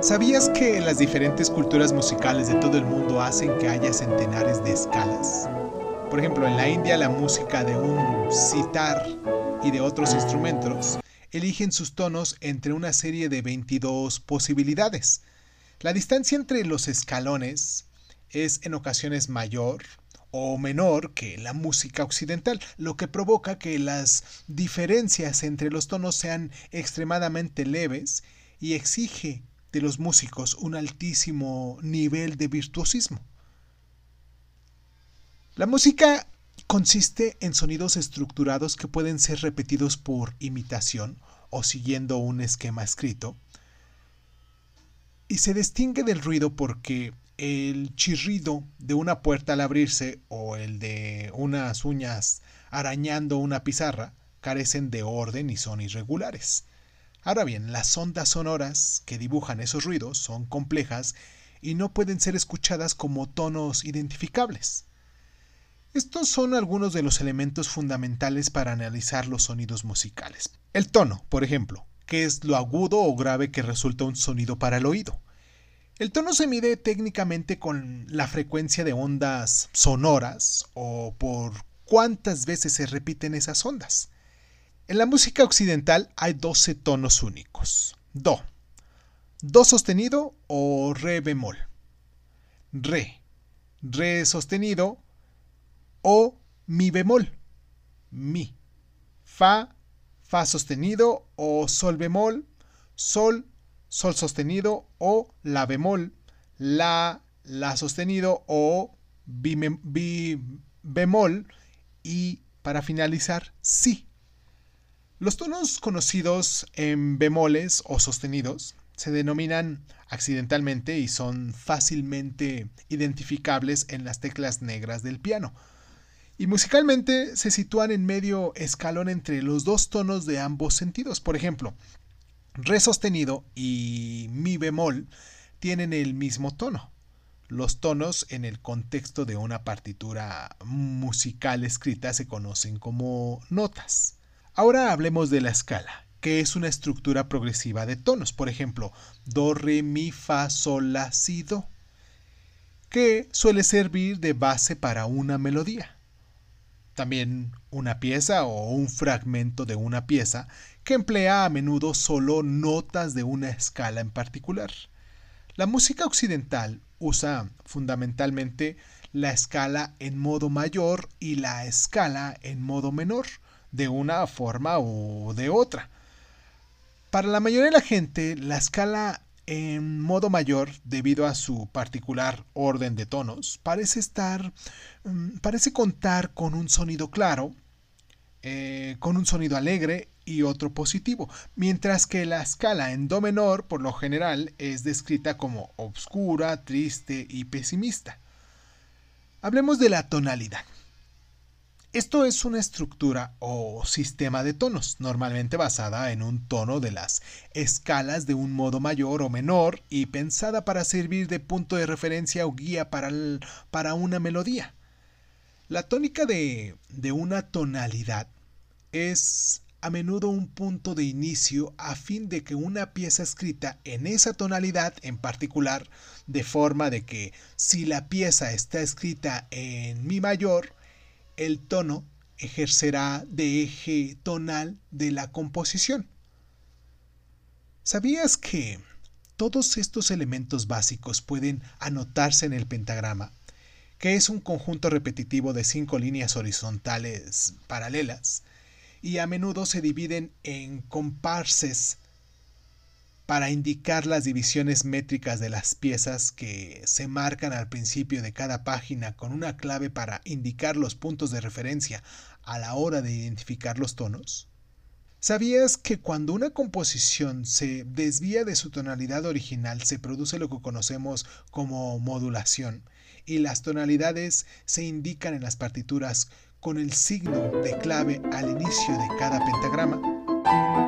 ¿Sabías que las diferentes culturas musicales de todo el mundo hacen que haya centenares de escalas? Por ejemplo, en la India la música de un sitar y de otros instrumentos eligen sus tonos entre una serie de 22 posibilidades. La distancia entre los escalones es en ocasiones mayor o menor que la música occidental, lo que provoca que las diferencias entre los tonos sean extremadamente leves y exige de los músicos un altísimo nivel de virtuosismo. La música consiste en sonidos estructurados que pueden ser repetidos por imitación o siguiendo un esquema escrito, y se distingue del ruido porque el chirrido de una puerta al abrirse o el de unas uñas arañando una pizarra carecen de orden y son irregulares. Ahora bien, las ondas sonoras que dibujan esos ruidos son complejas y no pueden ser escuchadas como tonos identificables. Estos son algunos de los elementos fundamentales para analizar los sonidos musicales. El tono, por ejemplo, que es lo agudo o grave que resulta un sonido para el oído. El tono se mide técnicamente con la frecuencia de ondas sonoras o por cuántas veces se repiten esas ondas. En la música occidental hay 12 tonos únicos. Do. Do sostenido o re bemol. Re. Re sostenido o mi bemol. Mi. Fa. Fa sostenido o sol bemol. Sol. Sol sostenido o la bemol. La. La sostenido o bi, bemol. Y para finalizar, si. Los tonos conocidos en bemoles o sostenidos se denominan accidentalmente y son fácilmente identificables en las teclas negras del piano. Y musicalmente se sitúan en medio escalón entre los dos tonos de ambos sentidos. Por ejemplo, re sostenido y mi bemol tienen el mismo tono. Los tonos en el contexto de una partitura musical escrita se conocen como notas. Ahora hablemos de la escala, que es una estructura progresiva de tonos. Por ejemplo, do, re, mi, fa, sol, la, si, do, que suele servir de base para una melodía. También una pieza o un fragmento de una pieza que emplea a menudo solo notas de una escala en particular. La música occidental usa fundamentalmente la escala en modo mayor y la escala en modo menor de una forma o de otra. Para la mayoría de la gente, la escala en modo mayor, debido a su particular orden de tonos, parece estar, mm, parece contar con un sonido claro, eh, con un sonido alegre y otro positivo, mientras que la escala en do menor, por lo general, es descrita como obscura, triste y pesimista. Hablemos de la tonalidad. Esto es una estructura o sistema de tonos, normalmente basada en un tono de las escalas de un modo mayor o menor y pensada para servir de punto de referencia o guía para, para una melodía. La tónica de, de una tonalidad es a menudo un punto de inicio a fin de que una pieza escrita en esa tonalidad en particular, de forma de que si la pieza está escrita en mi mayor, el tono ejercerá de eje tonal de la composición. ¿Sabías que todos estos elementos básicos pueden anotarse en el pentagrama, que es un conjunto repetitivo de cinco líneas horizontales paralelas, y a menudo se dividen en comparses para indicar las divisiones métricas de las piezas que se marcan al principio de cada página con una clave para indicar los puntos de referencia a la hora de identificar los tonos? ¿Sabías que cuando una composición se desvía de su tonalidad original se produce lo que conocemos como modulación y las tonalidades se indican en las partituras con el signo de clave al inicio de cada pentagrama?